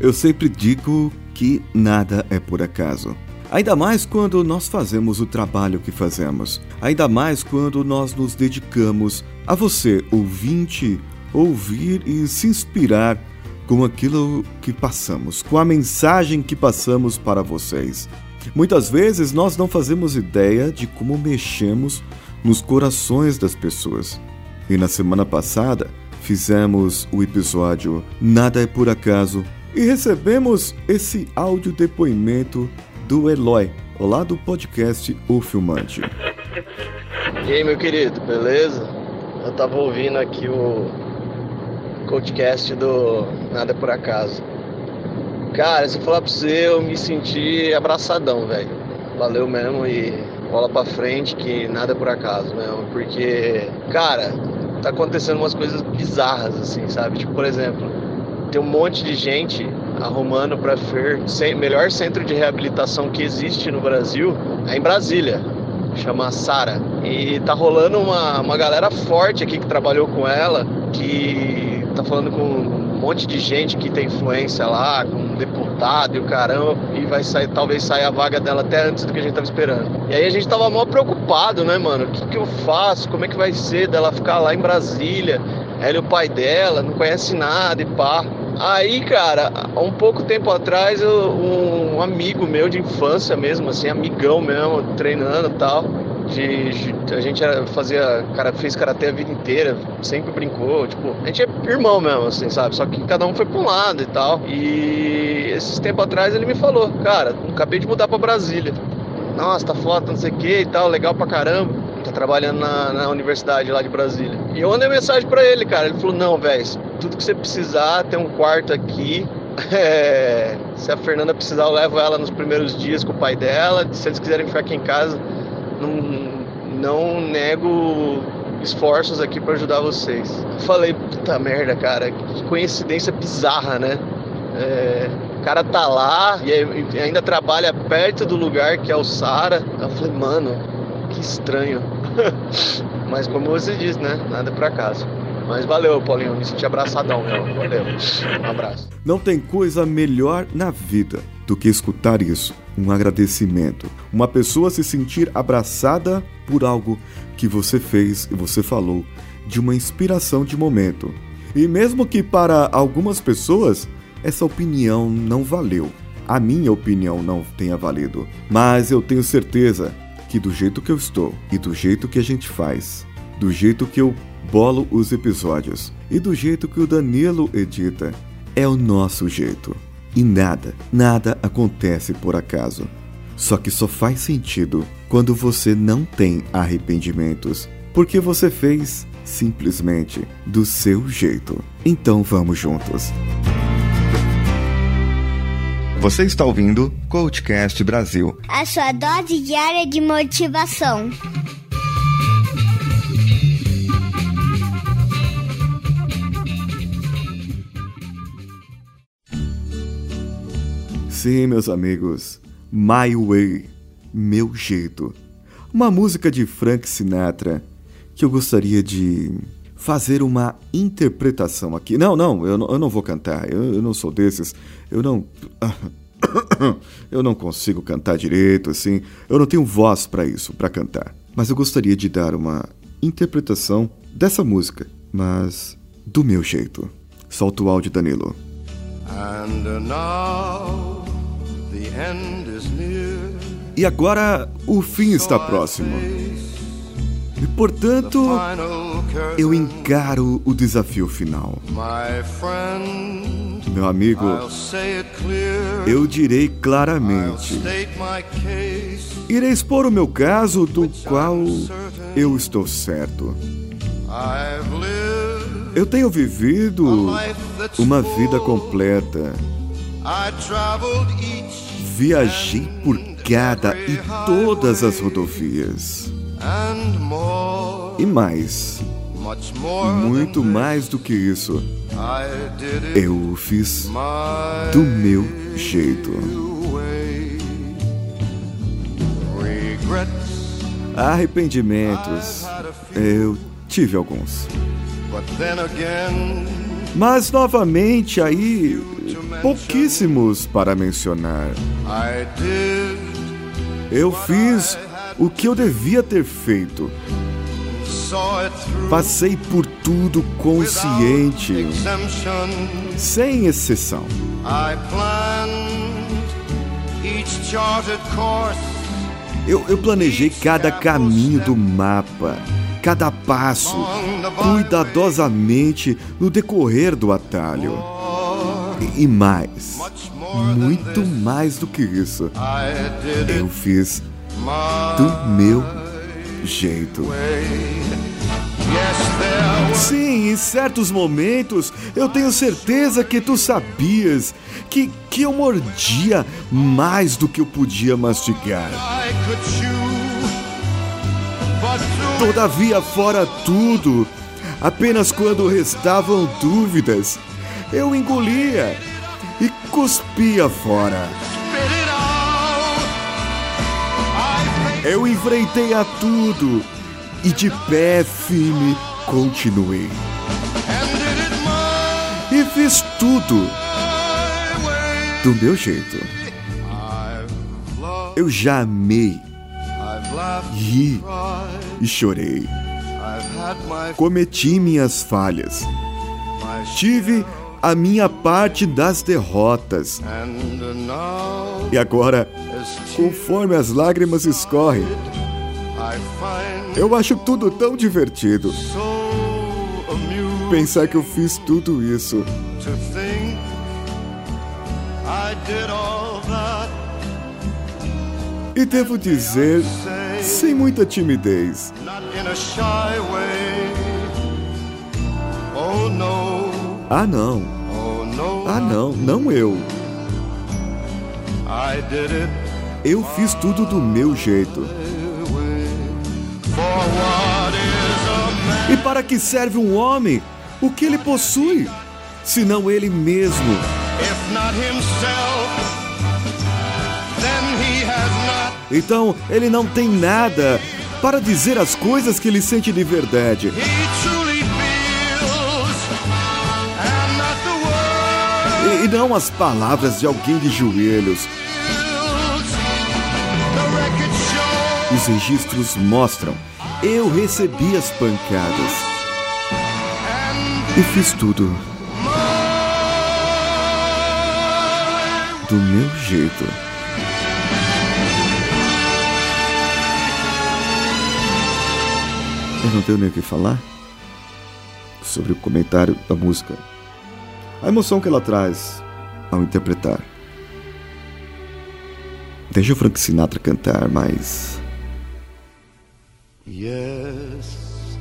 Eu sempre digo que nada é por acaso. Ainda mais quando nós fazemos o trabalho que fazemos. Ainda mais quando nós nos dedicamos a você, ouvinte, ouvir e se inspirar com aquilo que passamos, com a mensagem que passamos para vocês. Muitas vezes nós não fazemos ideia de como mexemos nos corações das pessoas. E na semana passada fizemos o episódio Nada é por acaso e recebemos esse áudio depoimento do Eloy, lá do podcast O Filmante. E aí, meu querido, beleza? Eu tava ouvindo aqui o podcast do Nada Por Acaso. Cara, se eu falar pra você, eu me senti abraçadão, velho. Valeu mesmo e bola pra frente que nada é por acaso mesmo. Porque, cara, tá acontecendo umas coisas bizarras, assim, sabe? Tipo, por exemplo, tem um monte de gente arrumando para FER, melhor centro de reabilitação que existe no Brasil, é em Brasília, chama Sara. E tá rolando uma, uma galera forte aqui que trabalhou com ela, que tá falando com um monte de gente que tem influência lá, com um deputado e o caramba, e vai sair, talvez saia a vaga dela até antes do que a gente tava esperando. E aí a gente tava mal preocupado, né, mano? O que, que eu faço? Como é que vai ser dela ficar lá em Brasília? Ela e o pai dela, não conhece nada e pá. Aí, cara, um pouco tempo atrás, eu, um amigo meu de infância mesmo, assim, amigão mesmo, treinando e tal. De, de, a gente era, fazia, cara, fez karatê a vida inteira, sempre brincou, tipo, a gente é irmão mesmo, assim, sabe? Só que cada um foi pra um lado e tal. E esses tempos atrás ele me falou, cara, acabei de mudar pra Brasília. Nossa, tá foda, não sei o que e tal, legal pra caramba tá trabalhando na, na, universidade lá de Brasília. E eu mandei mensagem para ele, cara. Ele falou: Não, velho, tudo que você precisar, tem um quarto aqui. É, se a Fernanda precisar, eu levo ela nos primeiros dias com o pai dela. Se eles quiserem ficar aqui em casa, não, não nego esforços aqui para ajudar vocês. Falei, puta merda, cara, que coincidência bizarra, né? É, o cara tá lá e ainda trabalha perto do lugar que é o Sara. Eu falei, mano, que estranho. Mas como você disse, né? Nada por acaso. Mas valeu, Paulinho. Me senti abraçadão, meu. Valeu. Um abraço. Não tem coisa melhor na vida do que escutar isso. Um agradecimento. Uma pessoa se sentir abraçada por algo que você fez e você falou, de uma inspiração de momento. E mesmo que para algumas pessoas essa opinião não valeu, a minha opinião não tenha valido, mas eu tenho certeza que do jeito que eu estou e do jeito que a gente faz, do jeito que eu bolo os episódios e do jeito que o Danilo edita, é o nosso jeito. E nada, nada acontece por acaso. Só que só faz sentido quando você não tem arrependimentos, porque você fez simplesmente do seu jeito. Então vamos juntos. Você está ouvindo Coachcast Brasil a sua dose diária de motivação. Sim, meus amigos, My Way, Meu Jeito. Uma música de Frank Sinatra que eu gostaria de fazer uma interpretação aqui. Não, não, eu não, eu não vou cantar. Eu, eu, não sou desses. Eu não. eu não consigo cantar direito, assim. Eu não tenho voz para isso, para cantar. Mas eu gostaria de dar uma interpretação dessa música, mas do meu jeito. Solta o áudio, Danilo. E agora o fim está próximo. E portanto, eu encaro o desafio final. Meu amigo, eu direi claramente. Irei expor o meu caso, do qual eu estou certo. Eu tenho vivido uma vida completa. Viajei por cada e todas as rodovias. E mais, muito mais do que isso, eu fiz do meu jeito. Arrependimentos, eu tive alguns. Mas novamente aí pouquíssimos para mencionar. Eu fiz o que eu devia ter feito. Passei por tudo consciente, sem exceção. Eu, eu planejei cada caminho do mapa, cada passo, cuidadosamente no decorrer do atalho. E, e mais, muito mais do que isso, eu fiz do meu jeito. Sim, em certos momentos eu tenho certeza que tu sabias que, que eu mordia mais do que eu podia mastigar. Todavia, fora tudo, apenas quando restavam dúvidas, eu engolia e cuspia fora. Eu enfrentei a tudo e de pé firme continuei. E fiz tudo do meu jeito. Eu já amei, ri e chorei. Cometi minhas falhas. Tive a minha parte das derrotas. E agora, conforme as lágrimas escorrem, eu acho tudo tão divertido. Pensar que eu fiz tudo isso. E devo dizer, sem muita timidez. Ah, não. Ah, não, não eu. Eu fiz tudo do meu jeito. E para que serve um homem? O que ele possui? Senão ele mesmo. Então ele não tem nada para dizer as coisas que ele sente de verdade. E, e não as palavras de alguém de joelhos. Os registros mostram eu recebi as pancadas. E fiz tudo. Do meu jeito. Eu não tenho nem o que falar sobre o comentário da música. A emoção que ela traz ao interpretar. Deixa o Frank Sinatra cantar, mas Yes,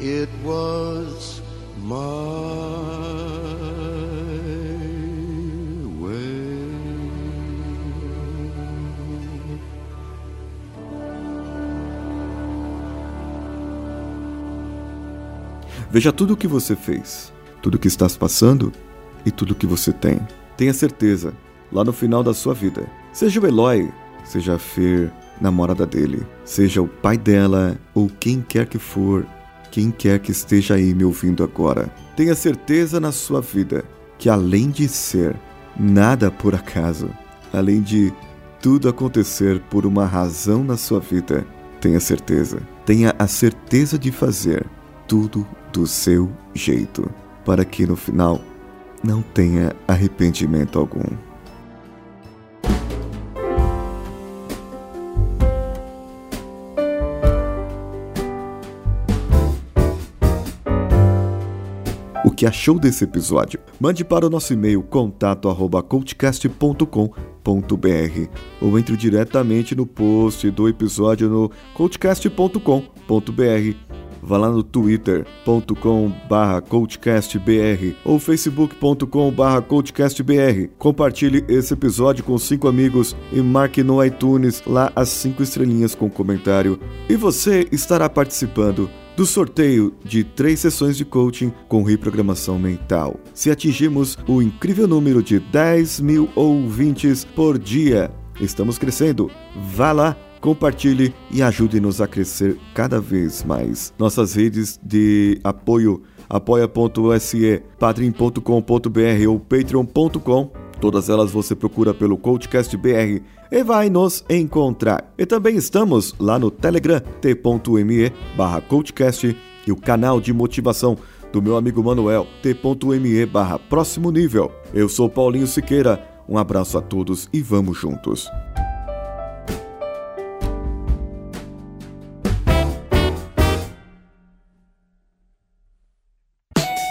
it was my way. Veja tudo o que você fez, tudo o que estás passando e tudo o que você tem. Tenha certeza, lá no final da sua vida, seja o Eloy, seja a Fer, namorada dele, seja o pai dela ou quem quer que for, quem quer que esteja aí me ouvindo agora. Tenha certeza na sua vida que além de ser nada por acaso, além de tudo acontecer por uma razão na sua vida, tenha certeza. Tenha a certeza de fazer tudo do seu jeito, para que no final não tenha arrependimento algum. Que achou desse episódio. Mande para o nosso e-mail contato@coachcast.com.br ou entre diretamente no post do episódio no coachcast.com.br. Vá lá no twitter.com barra coachcastbr ou facebook.com barra coachcastbr. Compartilhe esse episódio com cinco amigos e marque no iTunes lá as cinco estrelinhas com comentário. E você estará participando do sorteio de três sessões de coaching com reprogramação mental. Se atingirmos o incrível número de 10 mil ouvintes por dia, estamos crescendo. Vá lá compartilhe e ajude-nos a crescer cada vez mais. Nossas redes de apoio apoia.se, padrim.com.br ou patreon.com. Todas elas você procura pelo Coachcast BR e vai nos encontrar. E também estamos lá no Telegram, t.me barra Coachcast e o canal de motivação do meu amigo Manuel, t.me barra próximo nível. Eu sou Paulinho Siqueira, um abraço a todos e vamos juntos.